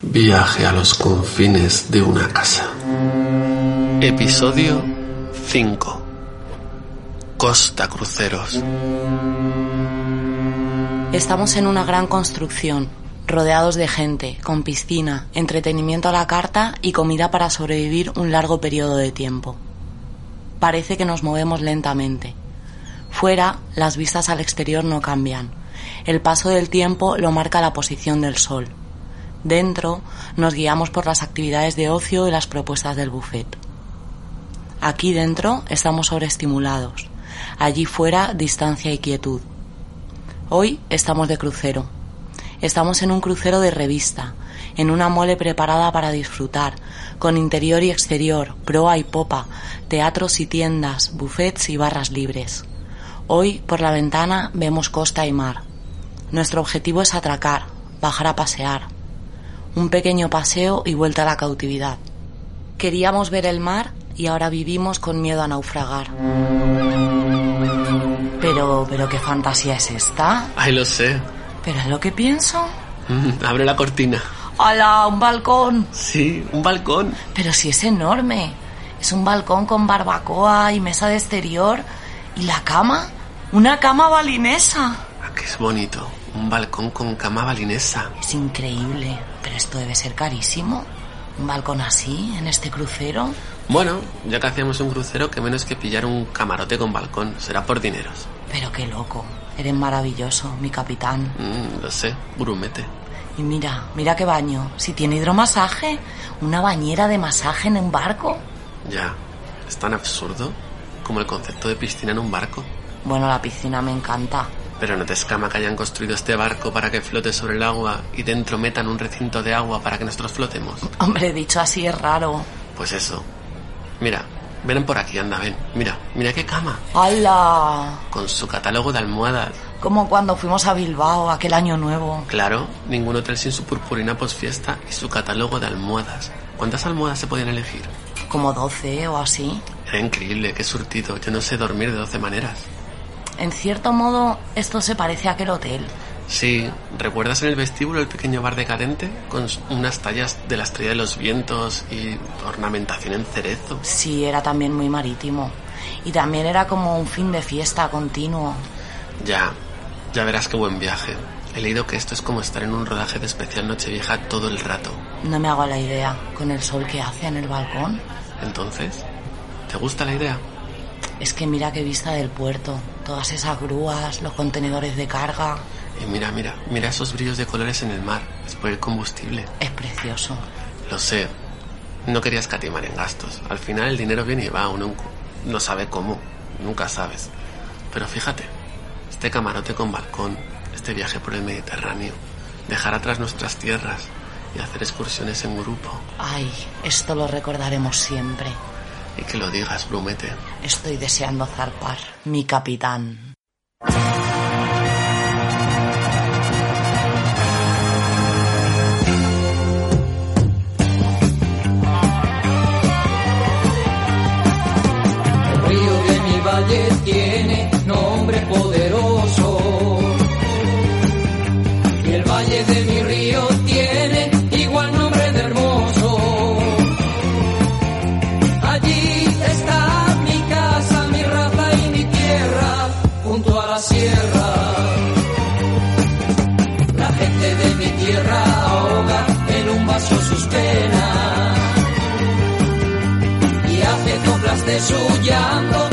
Viaje a los confines de una casa. Episodio 5. Costa Cruceros. Estamos en una gran construcción, rodeados de gente, con piscina, entretenimiento a la carta y comida para sobrevivir un largo periodo de tiempo. Parece que nos movemos lentamente. Fuera, las vistas al exterior no cambian. El paso del tiempo lo marca la posición del sol. Dentro nos guiamos por las actividades de ocio y las propuestas del buffet. Aquí dentro estamos sobreestimulados. Allí fuera distancia y quietud. Hoy estamos de crucero. Estamos en un crucero de revista, en una mole preparada para disfrutar, con interior y exterior, proa y popa, teatros y tiendas, buffets y barras libres. Hoy por la ventana vemos costa y mar. Nuestro objetivo es atracar, bajar a pasear, un pequeño paseo y vuelta a la cautividad. Queríamos ver el mar y ahora vivimos con miedo a naufragar. Pero, pero qué fantasía es esta. Ay, lo sé. Pero es lo que pienso. Mm, Abre la cortina. ¡Hala! ¡Un balcón! Sí, un balcón. Pero si es enorme. Es un balcón con barbacoa y mesa de exterior. ¿Y la cama? Una cama balinesa. Ah, que es bonito. Un balcón con cama balinesa. Es increíble. Pero esto debe ser carísimo. ¿Un balcón así, en este crucero? Bueno, ya que hacíamos un crucero, que menos que pillar un camarote con balcón. Será por dineros. Pero qué loco. Eres maravilloso, mi capitán. Mm, lo sé, grumete. Y mira, mira qué baño. Si tiene hidromasaje, una bañera de masaje en un barco. Ya, es tan absurdo como el concepto de piscina en un barco. Bueno, la piscina me encanta. Pero no te escama que hayan construido este barco para que flote sobre el agua y dentro metan un recinto de agua para que nosotros flotemos. Hombre, dicho así es raro. Pues eso. Mira, ven por aquí, anda, ven. Mira, mira qué cama. ¡Hala! Con su catálogo de almohadas. Como cuando fuimos a Bilbao aquel año nuevo. Claro, ningún hotel sin su purpurina posfiesta y su catálogo de almohadas. ¿Cuántas almohadas se podían elegir? Como 12 o así. Era increíble, qué surtido. Yo no sé dormir de 12 maneras. En cierto modo, esto se parece a aquel hotel. Sí, ¿recuerdas en el vestíbulo el pequeño bar decadente? Con unas tallas de la estrella de los vientos y ornamentación en cerezo. Sí, era también muy marítimo. Y también era como un fin de fiesta continuo. Ya, ya verás qué buen viaje. He leído que esto es como estar en un rodaje de especial Nochevieja todo el rato. No me hago la idea, con el sol que hace en el balcón. Entonces, ¿te gusta la idea? Es que mira qué vista del puerto. Todas esas grúas, los contenedores de carga. Y mira, mira, mira esos brillos de colores en el mar. Es por el combustible. Es precioso. Lo sé. No quería escatimar en gastos. Al final el dinero viene y va. Uno no sabe cómo. Nunca sabes. Pero fíjate, este camarote con balcón, este viaje por el Mediterráneo, dejar atrás nuestras tierras y hacer excursiones en grupo. Ay, esto lo recordaremos siempre. Y que lo digas, Brumete. Estoy deseando zarpar, mi capitán. Su llanto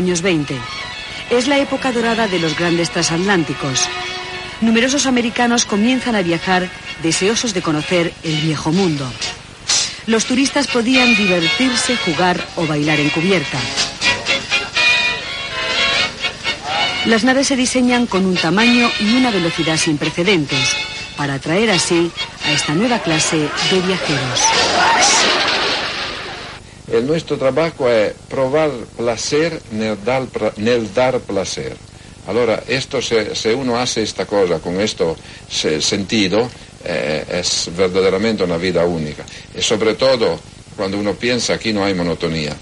años 20. Es la época dorada de los grandes transatlánticos. Numerosos americanos comienzan a viajar deseosos de conocer el viejo mundo. Los turistas podían divertirse, jugar o bailar en cubierta. Las naves se diseñan con un tamaño y una velocidad sin precedentes, para atraer así a esta nueva clase de viajeros. Il nostro trabajo è provar placer nel dar, dar placer. Allora, esto se, uno hace esta cosa con esto se- sentido, eh, es verdaderamente una vida única. Y sobre todo, cuando uno piensa aquí no hay monotonía.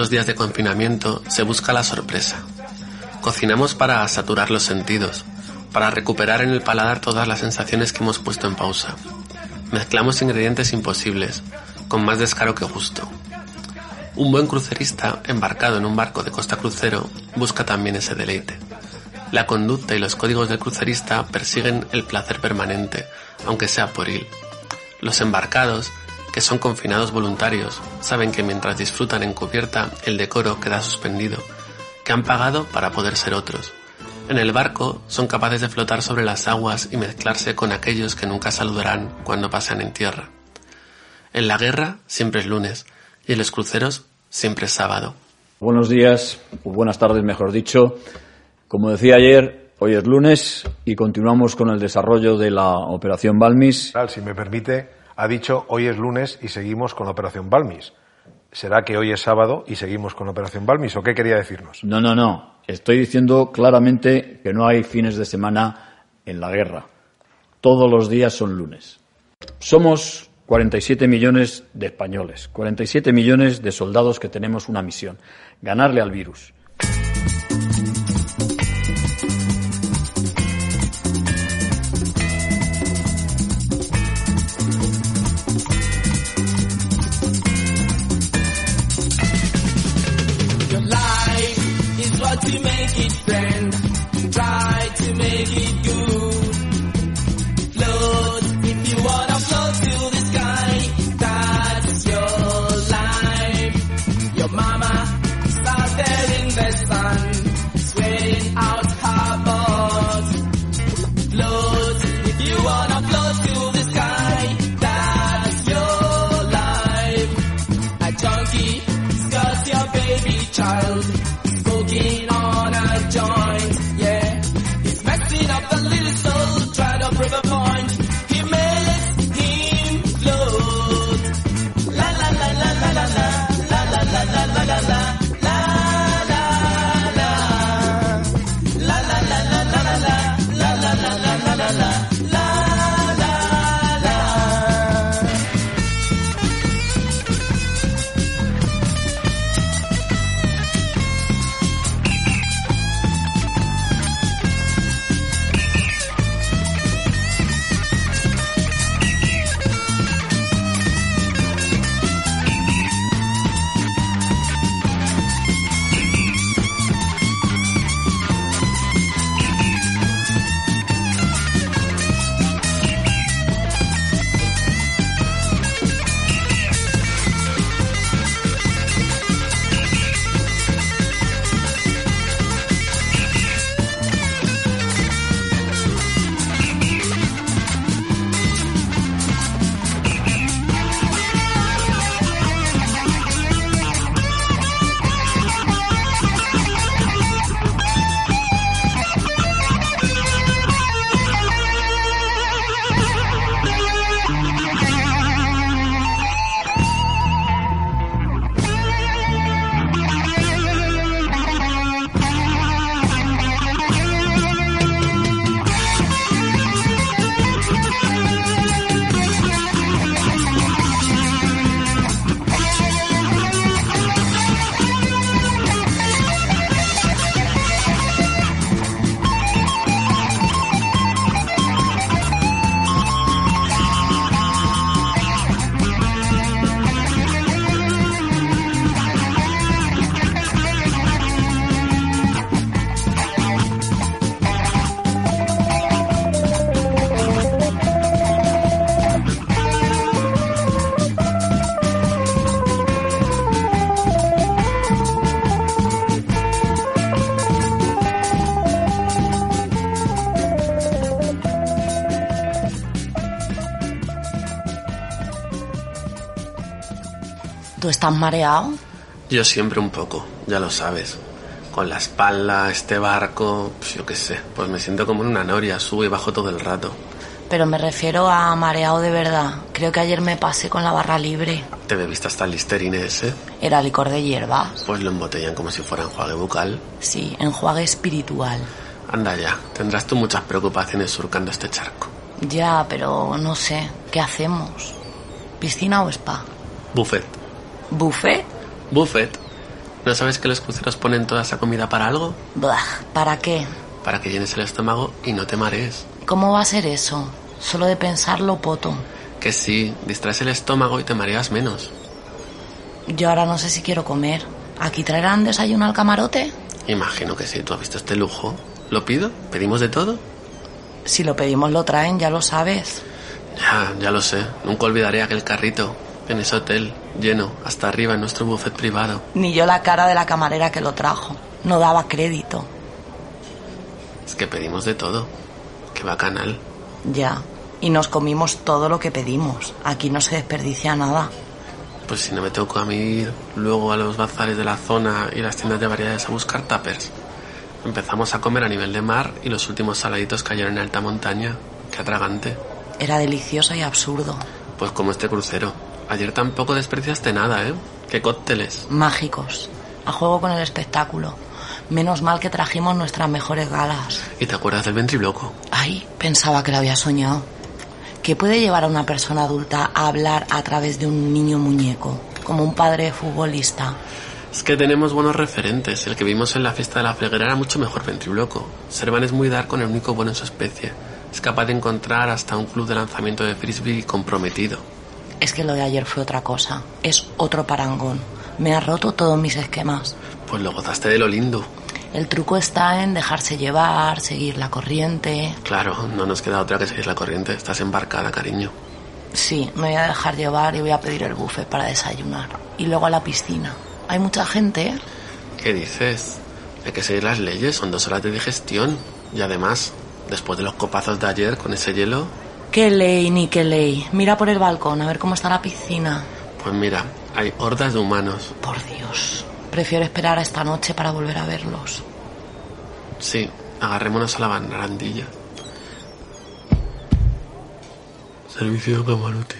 Estos días de confinamiento, se busca la sorpresa. Cocinamos para saturar los sentidos, para recuperar en el paladar todas las sensaciones que hemos puesto en pausa. Mezclamos ingredientes imposibles, con más descaro que gusto. Un buen crucerista, embarcado en un barco de costa crucero, busca también ese deleite. La conducta y los códigos del crucerista persiguen el placer permanente, aunque sea pueril. Los embarcados, que son confinados voluntarios, saben que mientras disfrutan en cubierta el decoro queda suspendido, que han pagado para poder ser otros. En el barco son capaces de flotar sobre las aguas y mezclarse con aquellos que nunca saludarán cuando pasan en tierra. En la guerra siempre es lunes y en los cruceros siempre es sábado. Buenos días, o buenas tardes, mejor dicho. Como decía ayer, hoy es lunes y continuamos con el desarrollo de la operación Balmis. Tal, Si me permite, ha dicho hoy es lunes y seguimos con la Operación Balmis. ¿Será que hoy es sábado y seguimos con la Operación Balmis o qué quería decirnos? No, no, no. Estoy diciendo claramente que no hay fines de semana en la guerra. Todos los días son lunes. Somos 47 millones de españoles, 47 millones de soldados que tenemos una misión, ganarle al virus. Jackie estás mareado? Yo siempre un poco, ya lo sabes. Con la espalda, este barco, pues yo qué sé, pues me siento como en una noria, subo y bajo todo el rato. Pero me refiero a mareado de verdad. Creo que ayer me pasé con la barra libre. ¿Te bebiste hasta el listerine ese? Era licor de hierbas. Pues lo embotellan como si fuera enjuague bucal. Sí, enjuague espiritual. Anda ya, tendrás tú muchas preocupaciones surcando este charco. Ya, pero no sé. ¿Qué hacemos? ¿Piscina o spa? Buffet. ¿Buffet? Buffet. ¿No sabes que los cruceros ponen toda esa comida para algo? Blah, ¿para qué? Para que llenes el estómago y no te marees. ¿Cómo va a ser eso? Solo de pensarlo, poto. Que sí, distraes el estómago y te mareas menos. Yo ahora no sé si quiero comer. ¿Aquí traerán desayuno al camarote? Imagino que sí, tú has visto este lujo. ¿Lo pido? ¿Pedimos de todo? Si lo pedimos lo traen, ya lo sabes. Ya, ya lo sé. Nunca olvidaré aquel carrito en ese hotel, lleno, hasta arriba en nuestro buffet privado. Ni yo la cara de la camarera que lo trajo. No daba crédito. Es que pedimos de todo. Qué bacanal. Ya. Y nos comimos todo lo que pedimos. Aquí no se desperdicia nada. Pues si no me tocó a mí ir luego a los bazares de la zona y las tiendas de variedades a buscar tuppers. Empezamos a comer a nivel de mar y los últimos saladitos cayeron en alta montaña. Qué atragante. Era delicioso y absurdo. Pues como este crucero. Ayer tampoco despreciaste nada, ¿eh? Qué cócteles. Mágicos. A juego con el espectáculo. Menos mal que trajimos nuestras mejores galas. ¿Y te acuerdas del ventríloco? Ay, pensaba que lo había soñado. ¿Qué puede llevar a una persona adulta a hablar a través de un niño muñeco? Como un padre futbolista. Es que tenemos buenos referentes. El que vimos en la fiesta de la freguera era mucho mejor ventríloco. Servan es muy dar con el único bueno en su especie. Es capaz de encontrar hasta un club de lanzamiento de frisbee comprometido. Es que lo de ayer fue otra cosa. Es otro parangón. Me ha roto todos mis esquemas. Pues lo gozaste de lo lindo. El truco está en dejarse llevar, seguir la corriente. Claro, no nos queda otra que seguir la corriente. Estás embarcada, cariño. Sí, me voy a dejar llevar y voy a pedir el buffet para desayunar. Y luego a la piscina. Hay mucha gente, ¿eh? ¿Qué dices? Hay que seguir las leyes, son dos horas de digestión. Y además, después de los copazos de ayer con ese hielo, Qué ley ni qué ley. Mira por el balcón a ver cómo está la piscina. pues mira, hay hordas de humanos. Por Dios. Prefiero esperar a esta noche para volver a verlos. Sí, agarrémonos a la barandilla. Servicio de camarote.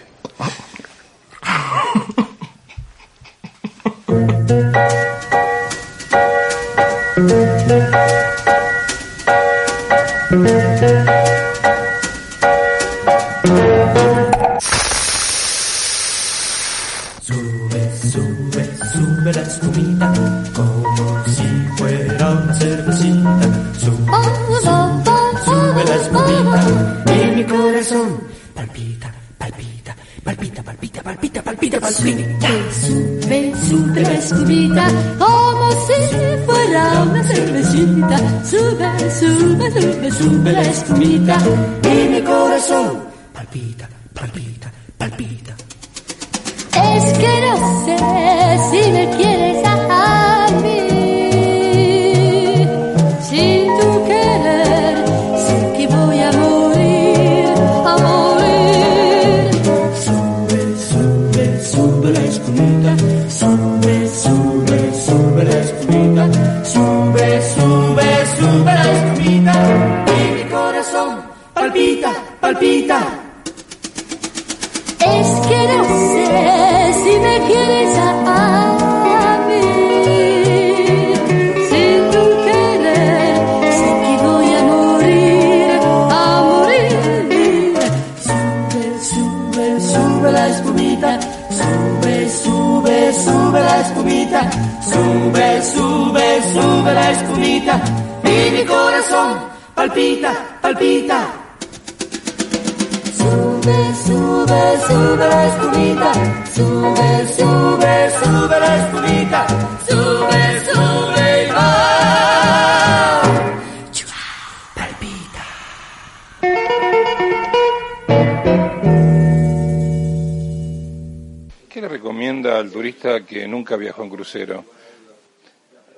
Al turista que nunca viajó en crucero?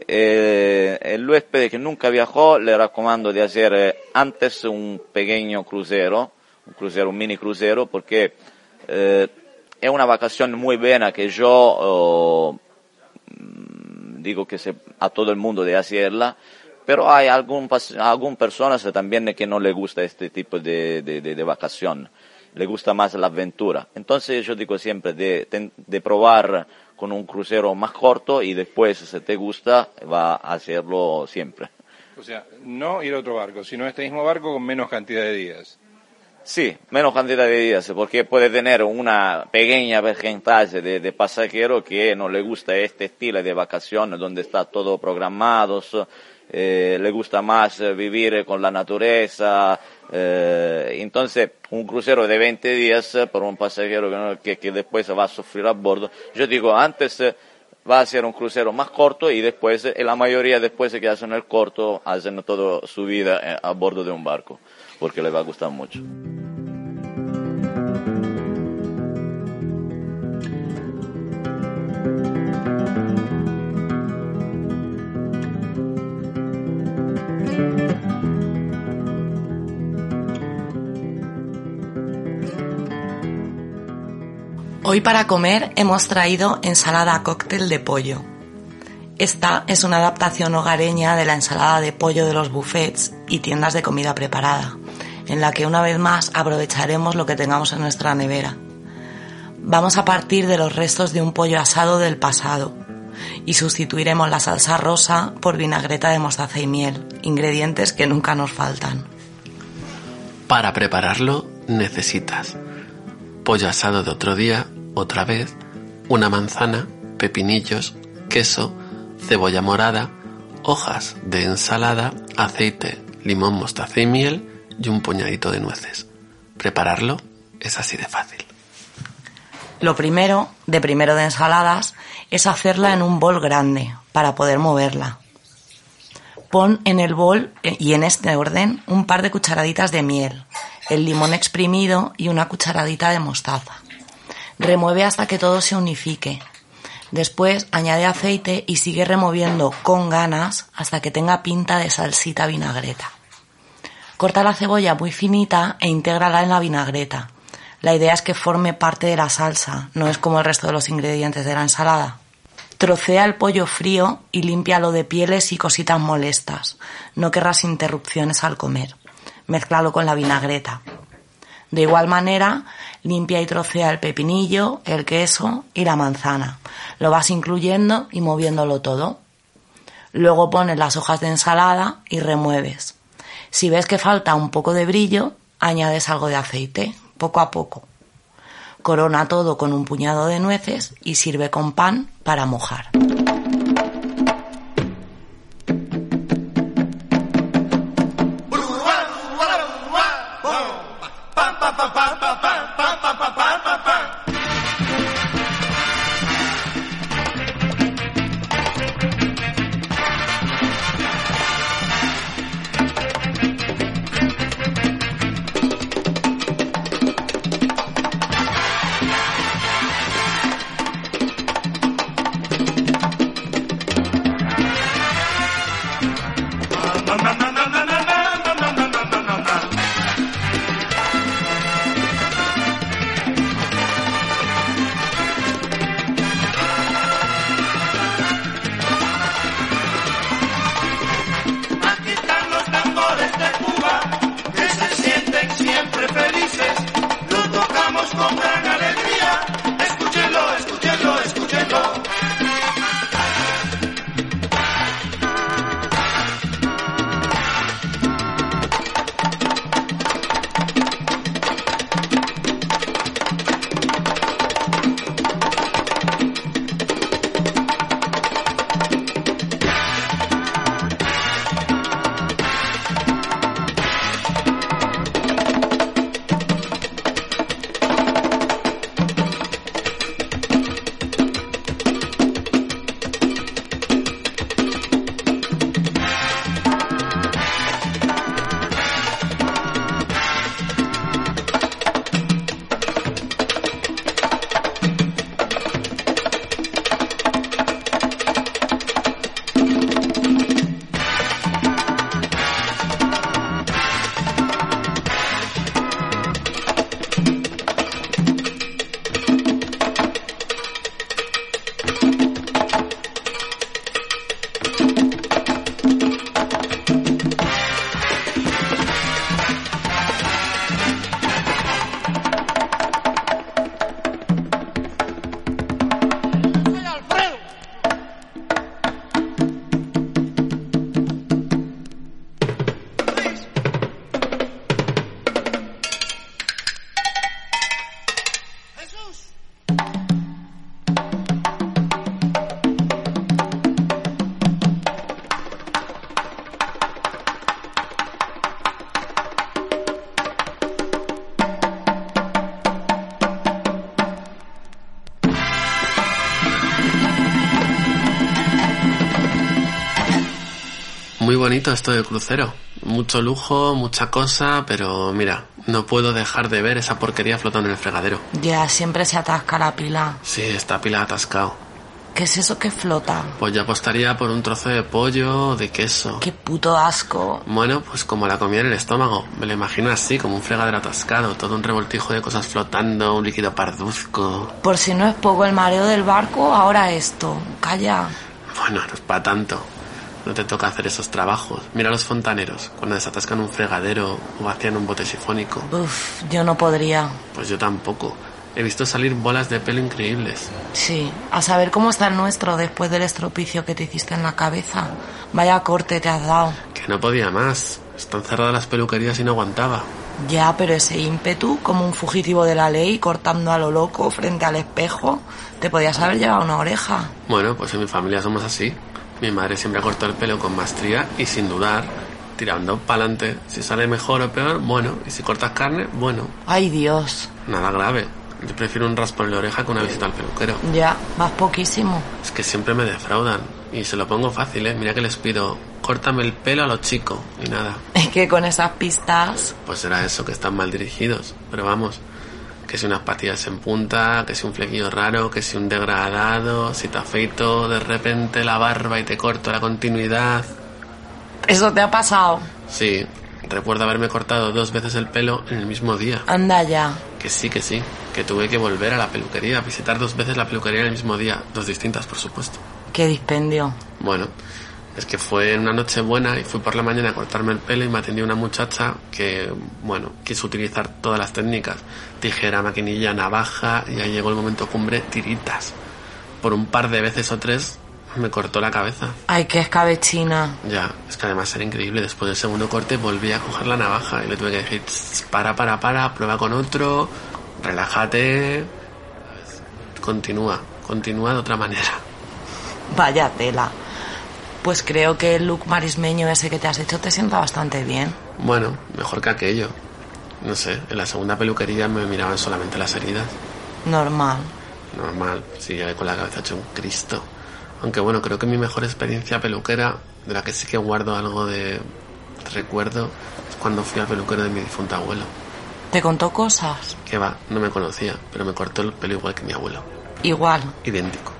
Eh, el huésped que nunca viajó le recomiendo de hacer eh, antes un pequeño crucero, un crucero, un mini crucero, porque eh, es una vacación muy buena que yo mm, digo que se, a todo el mundo de hacerla, pero hay algún, algún personas también que no le gusta este tipo de, de, de- de vacación, le gusta más la aventura. Entonces yo digo siempre de, de probar con un crucero más corto y después si te gusta va a hacerlo siempre. O sea, no ir a otro barco, sino este mismo barco con menos cantidad de días. Sí, menos cantidad de días, porque puede tener una pequeña porcentaje de, de pasajeros que no le gusta este estilo de vacaciones donde está todo programado, eh, le gusta más eh, vivir con la naturaleza. Eh, entonces, un crucero de 20 días eh, por un pasajero que, que, que después va a sufrir a bordo. Yo digo, antes eh, va a ser un crucero más corto y después, eh, la mayoría después que hacen el corto, hacen toda su vida a bordo de un barco, porque les va a gustar mucho. Hoy para comer hemos traído ensalada cóctel de pollo. Esta es una adaptación hogareña de la ensalada de pollo de los buffets y tiendas de comida preparada, en la que una vez más aprovecharemos lo que tengamos en nuestra nevera. Vamos a partir de los restos de un pollo asado del pasado y sustituiremos la salsa rosa por vinagreta de mostaza y miel, ingredientes que nunca nos faltan. Para prepararlo necesitas pollo asado de otro día, otra vez, una manzana, pepinillos, queso, cebolla morada, hojas de ensalada, aceite, limón, mostaza y miel y un puñadito de nueces. Prepararlo es así de fácil. Lo primero, de primero de ensaladas, es hacerla en un bol grande para poder moverla. Pon en el bol, eh, y en este orden, un par de cucharaditas de miel, el limón exprimido y una cucharadita de mostaza. Remueve hasta que todo se unifique. Después añade aceite y sigue removiendo con ganas hasta que tenga pinta de salsita vinagreta. Corta la cebolla muy finita e intégrala en la vinagreta. La idea es que forme parte de la salsa, no es como el resto de los ingredientes de la ensalada. Trocea el pollo frío y límpialo de pieles y cositas molestas. No querrás interrupciones al comer. Mézclalo con la vinagreta. De igual manera, limpia y trocea el pepinillo, el queso y la manzana. Lo vas incluyendo y moviéndolo todo. Luego pones las hojas de ensalada y remueves. Si ves que falta un poco de brillo, añades algo de aceite, poco a poco. Corona todo con un puñado de nueces y sirve con pan para mojar. Bonito esto del crucero. Mucho lujo, mucha cosa, pero mira, no puedo dejar de ver esa porquería flotando en el fregadero. Ya, siempre se atasca la pila. Sí, está pila atascado. ¿Qué es eso que flota? Pues yo apostaría por un trozo de pollo de queso. Qué puto asco. Bueno, pues como la comida en el estómago. Me lo imagino así, como un fregadero atascado, todo un revoltijo de cosas flotando, un líquido parduzco. Por si no es poco el mareo del barco, ahora esto. Calla. Bueno, no es para tanto. No te toca hacer esos trabajos. Mira a los fontaneros, cuando desatascan un fregadero o vacían un bote sifónico. Uf, yo no podría. Pues yo tampoco. He visto salir bolas de pelo increíbles. Sí, a saber cómo está el nuestro después del estropicio que te hiciste en la cabeza. Vaya corte te has dado. Que no podía más. Están cerradas las peluquerías y no aguantaba. Ya, pero ese ímpetu, como un fugitivo de la ley, cortando a lo loco frente al espejo, te podías haber llevado una oreja. Bueno, pues en mi familia somos así. Mi madre siempre ha cortado el pelo con maestría y sin dudar, tirando pa'lante. Si sale mejor o peor, bueno. Y si cortas carne, bueno. Ay, Dios. Nada grave. Yo prefiero un raspón en la oreja que una visita al peluquero. Ya, vas poquísimo. Es que siempre me defraudan. Y se lo pongo fácil, ¿eh? Mira que les pido, córtame el pelo a lo chico. Y nada. Es que con esas pistas... Pues será eso, que están mal dirigidos. Pero vamos, que si unas patillas en punta, que si un flequillo raro, que si un degradado, si te afeito de repente la barba y te corto la continuidad. Eso te ha pasado. Sí, recuerdo haberme cortado dos veces el pelo en el mismo día. Anda ya. Que sí, que sí, que tuve que volver a la peluquería, visitar dos veces la peluquería en el mismo día, dos distintas, por supuesto. Qué dispendio. Bueno, es que fue una noche buena y fui por la mañana a cortarme el pelo y me atendió una muchacha que, bueno, quiso utilizar todas las técnicas. Tijera, maquinilla, navaja y ahí llegó el momento cumbre, tiritas. Por un par de veces o tres me cortó la cabeza. Ay, qué escabechina. Ya, es que además era increíble. Después del segundo corte volví a coger la navaja y le tuve que decir, "Tss, para, para, para, prueba con otro, relájate, continúa, continúa de otra manera. Vaya tela. Pues creo que el look marismeño ese que te has hecho te sienta bastante bien. Bueno, mejor que aquello. No sé, en la segunda peluquería me miraban solamente las heridas. Normal. Normal, si llegué con la cabeza hecho un Cristo. Aunque bueno, creo que mi mejor experiencia peluquera, de la que sí que guardo algo de recuerdo, es cuando fui al peluquero de mi difunto abuelo. ¿Te contó cosas? Que va, no me conocía, pero me cortó el pelo igual que mi abuelo. Igual. Idéntico.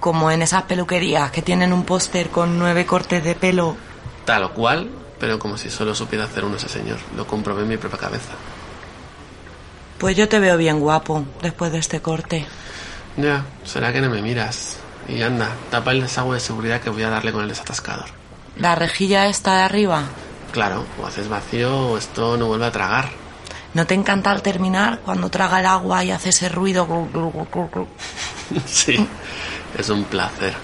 Como en esas peluquerías que tienen un póster con nueve cortes de pelo. Tal o cual, pero como si solo supiera hacer uno ese señor. Lo comprobé en mi propia cabeza. Pues yo te veo bien guapo después de este corte. Ya, será que no me miras. Y anda, tapa el desagüe de seguridad que voy a darle con el desatascador. ¿La rejilla está de arriba? Claro, o haces vacío o esto no vuelve a tragar. ¿No te encanta al terminar cuando traga el agua y hace ese ruido? sí, es un placer.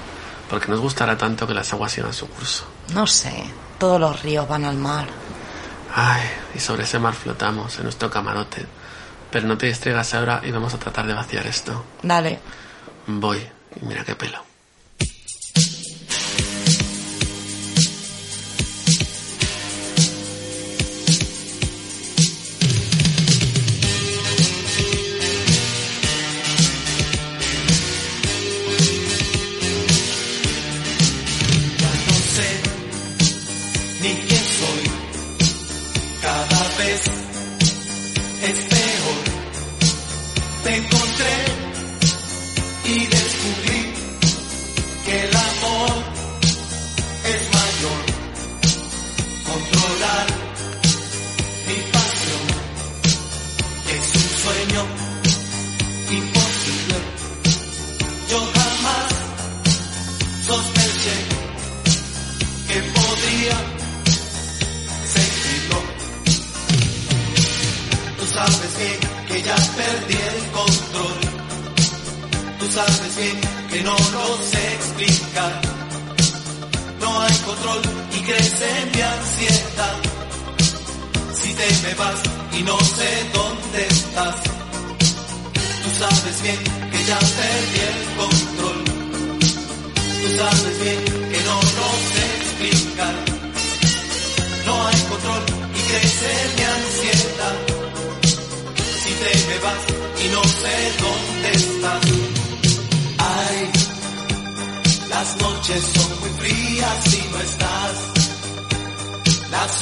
Porque nos gustará tanto que las aguas sigan su curso. No sé, todos los ríos van al mar. Ay, y sobre ese mar flotamos en nuestro camarote. Pero no te distraigas ahora y vamos a tratar de vaciar esto. Dale. Voy, y mira qué pelo.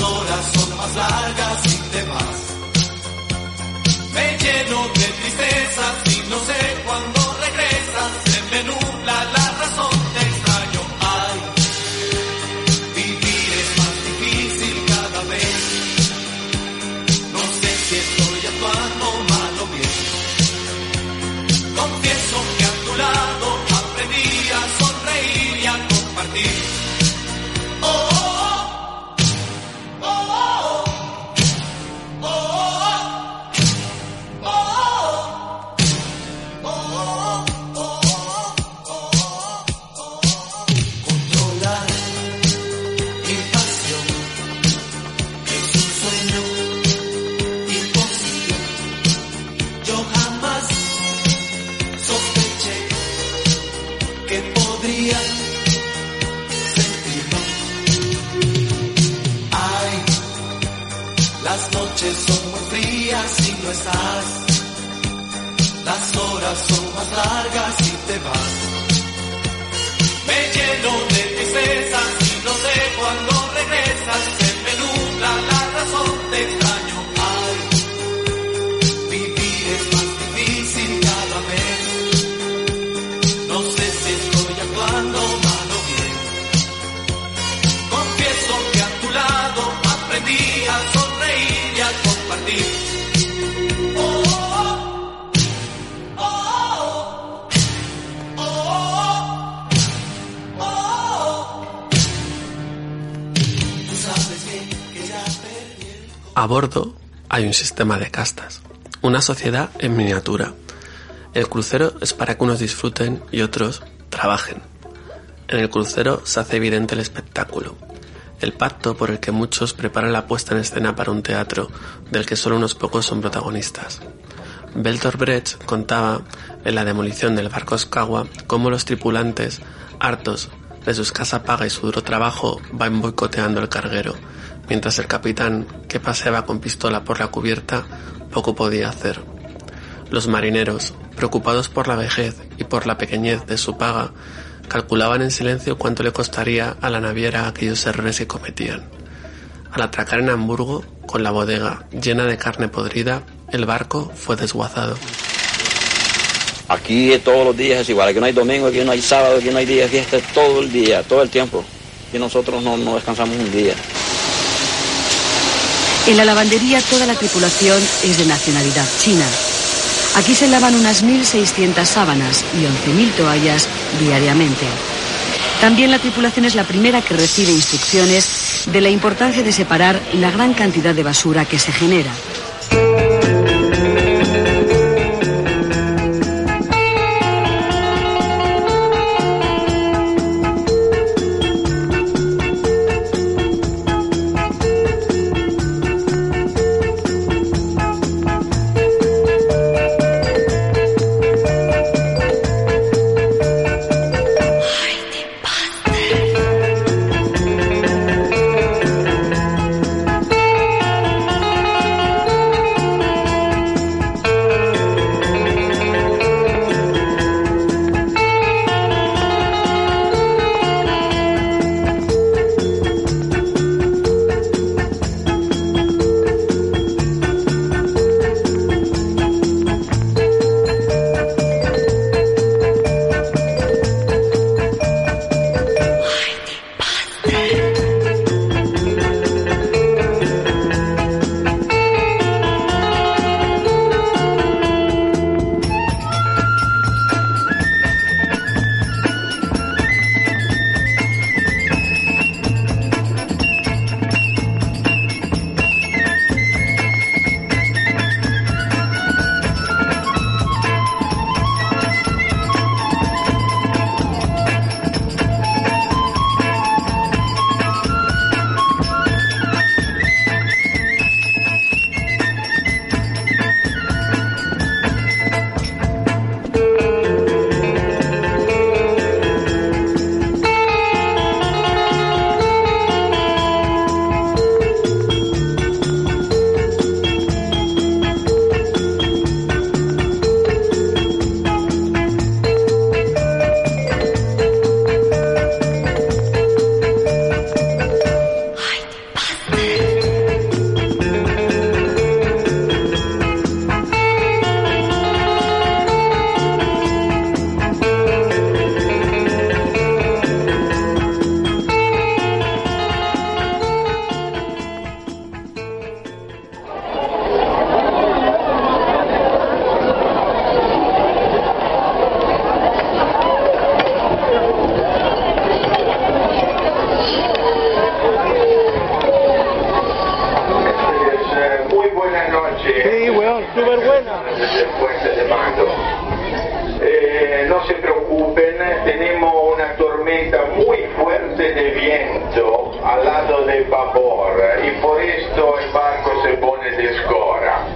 Horas son más largas y te vas. Me lleno de tristeza y no sé cuándo regresas. Se me Me lleno de tristeza y no sé cuándo regresas. A bordo hay un sistema de castas, una sociedad en miniatura. El crucero es para que unos disfruten y otros trabajen. En el crucero se hace evidente el espectáculo, el pacto por el que muchos preparan la puesta en escena para un teatro del que solo unos pocos son protagonistas. Bertolt Brecht contaba en la demolición del barco Skawa cómo los tripulantes, hartos de su escasa paga y su duro trabajo, van boicoteando el carguero, mientras el capitán, que paseaba con pistola por la cubierta, poco podía hacer. Los marineros, preocupados por la vejez y por la pequeñez de su paga, calculaban en silencio cuánto le costaría a la naviera aquellos errores que cometían. Al atracar en Hamburgo, con la bodega llena de carne podrida, el barco fue desguazado. Aquí todos los días es igual, aquí no hay domingo, aquí no hay sábado, aquí no hay día de fiesta, es todo el día, todo el tiempo. Y nosotros no, no descansamos un día. En la lavandería toda la tripulación es de nacionalidad china. Aquí se lavan unas 1.600 sábanas y 11.000 toallas diariamente. También la tripulación es la primera que recibe instrucciones de la importancia de separar la gran cantidad de basura que se genera. tormenta muy fuerte de viento al lado de babor y por esto el barco se pone de escora.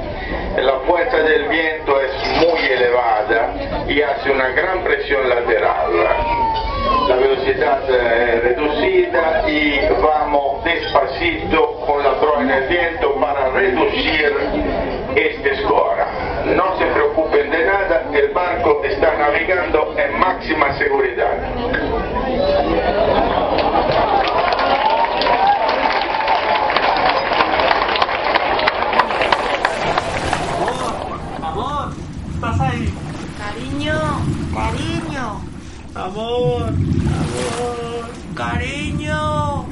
La fuerza del viento es muy elevada y hace una gran presión lateral. La velocidad es reducida y vamos despacito con la proa en el viento para reducir esta escora. No se preocupen de nada, el barco está navegando en máxima seguridad. Amor, amor, cariño,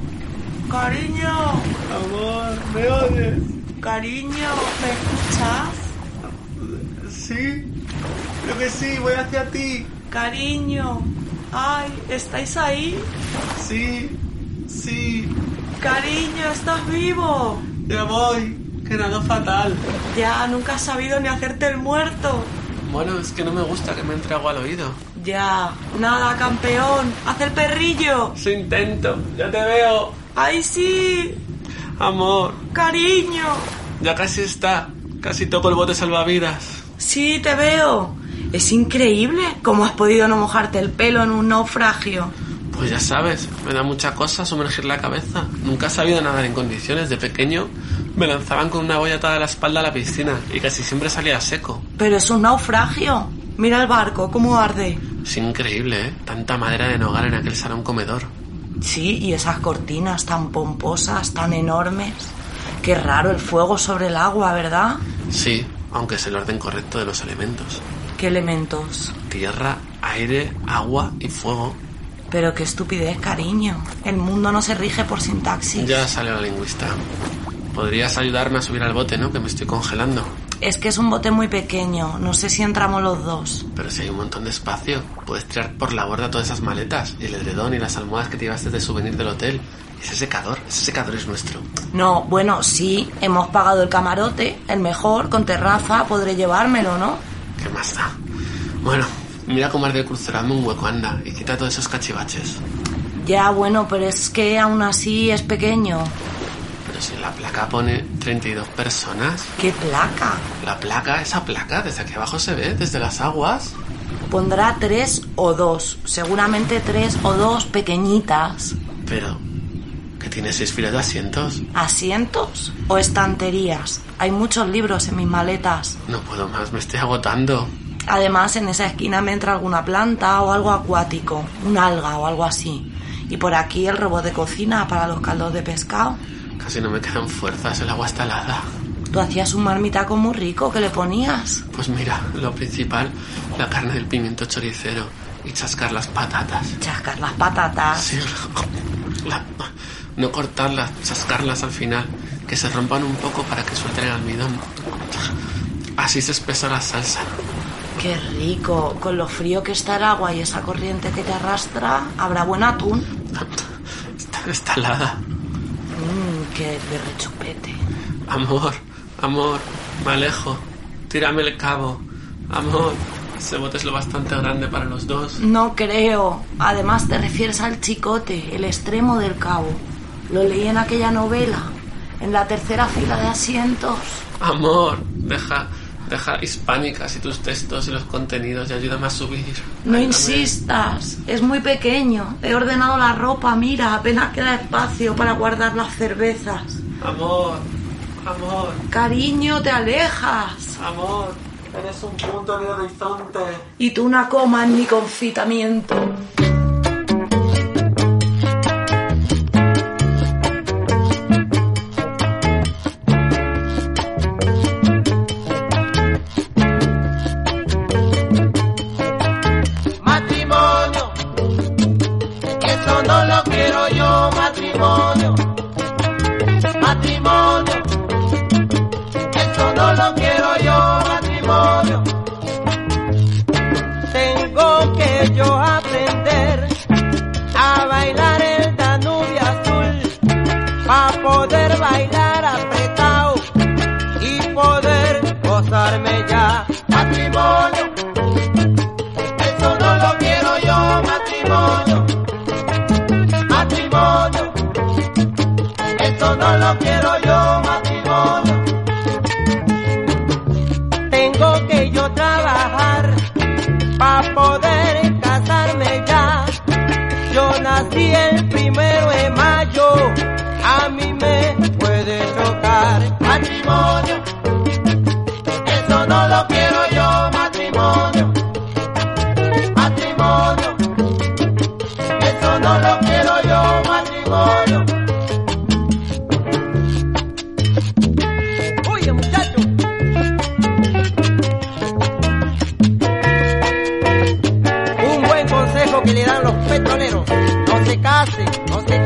cariño, amor, ¿me oyes? cariño, ¿me escuchas? Sí, creo que sí, voy hacia ti. Cariño, ay, ¿estáis ahí? Sí, sí, Cariño, ¿estás vivo? ya voy, que nado fatal. Ya, nunca has sabido ni hacerte el muerto. Bueno, es que no me gusta que me entre agua al oído. Ya, nada, campeón, haz el perrillo. Su intento, ya te veo. ¡Ay, sí! Amor, ¡Cariño! ya casi está. Casi toco el bote salvavidas. Sí, te veo. Es increíble cómo has podido no mojarte el pelo en un naufragio. Pues ya sabes, me da mucha cosa sumergir la cabeza. Nunca he sabido nadar en condiciones. De pequeño me lanzaban con una boya atada a la espalda a la piscina y casi siempre salía seco. Pero es un naufragio. Mira el barco, cómo arde. Es increíble, ¿eh? Tanta madera de nogal en aquel salón comedor. Sí, y esas cortinas tan pomposas, tan enormes. Qué raro el fuego sobre el agua, ¿verdad? Sí, aunque es el orden correcto de los elementos. ¿Qué elementos? Tierra, aire, agua y fuego. Pero qué estupidez, cariño. El mundo no se rige por sintaxis. Ya salió la lingüista. Podrías ayudarme a subir al bote, ¿no? Que me estoy congelando. Es que es un bote muy pequeño. No sé si entramos los dos. Pero si hay un montón de espacio, puedes tirar por la borda todas esas maletas, y el edredón y las almohadas que te llevaste de souvenir del hotel. Ese secador, ese secador es nuestro. No, bueno, sí, hemos pagado el camarote, el mejor, con terraza, podré llevármelo, ¿no? ¿Qué más da? Bueno, mira cómo arde el crucero, hazme un hueco, anda, y quita todos esos cachivaches. Ya, bueno, pero es que aún así es pequeño. Pero si la placa pone 32 personas, ¿Qué placa? la placa, esa placa, desde aquí abajo se ve, desde las aguas. Pondrá tres o dos, seguramente tres o dos pequeñitas. Pero, que tiene seis filas de asientos. ¿Asientos o estanterías? Hay muchos libros en mis maletas. No puedo más, me estoy agotando. Además, en esa esquina me entra alguna planta o algo acuático, un alga o algo así. Y por aquí el robot de cocina para los caldos de pescado. Casi no me quedan fuerzas, el agua está helada. Tú hacías un marmitaco muy rico, ¿qué le ponías? Pues mira, lo principal, la carne del pimiento choricero y chascar las patatas. Chascar las patatas. Sí, la- no cortarlas, chascarlas al final, que se rompan un poco para que suelten el almidón. Así se espesa la salsa. Qué rico. Con lo frío que está el agua y esa corriente que te arrastra, habrá buen atún. Está, está helada. Mmm, qué rechupete. Amor, amor, me alejo. Tírame el cabo. Amor, ese bote es lo bastante grande para los dos. No creo. Además te refieres al chicote, el extremo del cabo. Lo leí en aquella novela, en la tercera fila de asientos. Amor, deja, deja hispánicas y tus textos y los contenidos y ayúdame a subir. No Ayúdame. insistas, es muy pequeño. He ordenado la ropa, mira, apenas queda espacio para guardar las cervezas. Amor, amor, Cariño, te alejas. amor, eres un punto en el horizonte. Y tú una coma en mi confitamiento.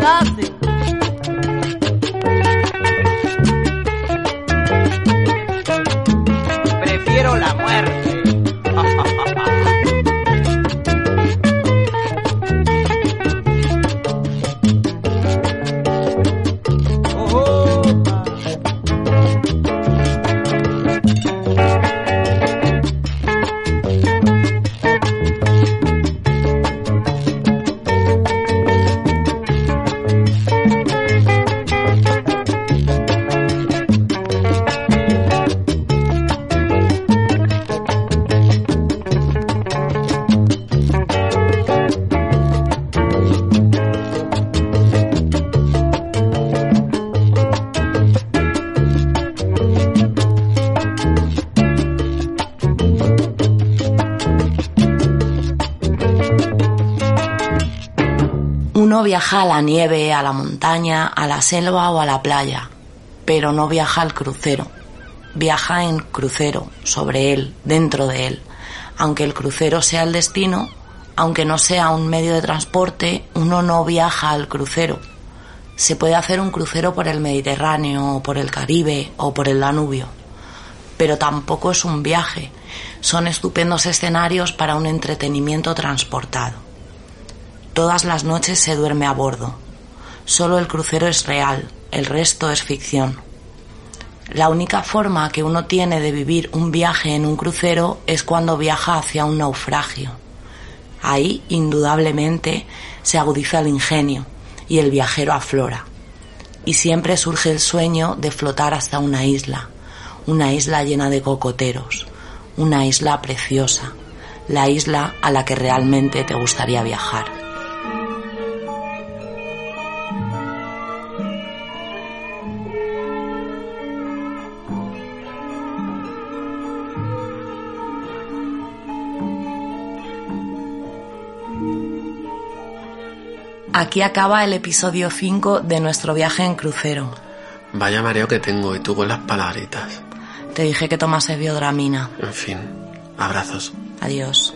No viaja a la nieve, a la montaña, a la selva o a la playa, pero no viaja al crucero. Viaja en crucero, sobre él, dentro de él. Aunque el crucero sea el destino, aunque no sea un medio de transporte, uno no viaja al crucero. Se puede hacer un crucero por el Mediterráneo, por el Caribe o por el Danubio. Pero tampoco es un viaje. Son estupendos escenarios para un entretenimiento transportado. Todas las noches se duerme a bordo. Solo el crucero es real, el resto es ficción. La única forma que uno tiene de vivir un viaje en un crucero es cuando viaja hacia un naufragio. Ahí, indudablemente, se agudiza el ingenio y el viajero aflora. Y siempre surge el sueño de flotar hasta una isla, una isla llena de cocoteros, una isla preciosa, la isla a la que realmente te gustaría viajar. Aquí acaba el episodio 5 de nuestro viaje en crucero. Vaya mareo que tengo y tú con las palabritas. Te dije que tomase biodramina. En fin, abrazos. Adiós.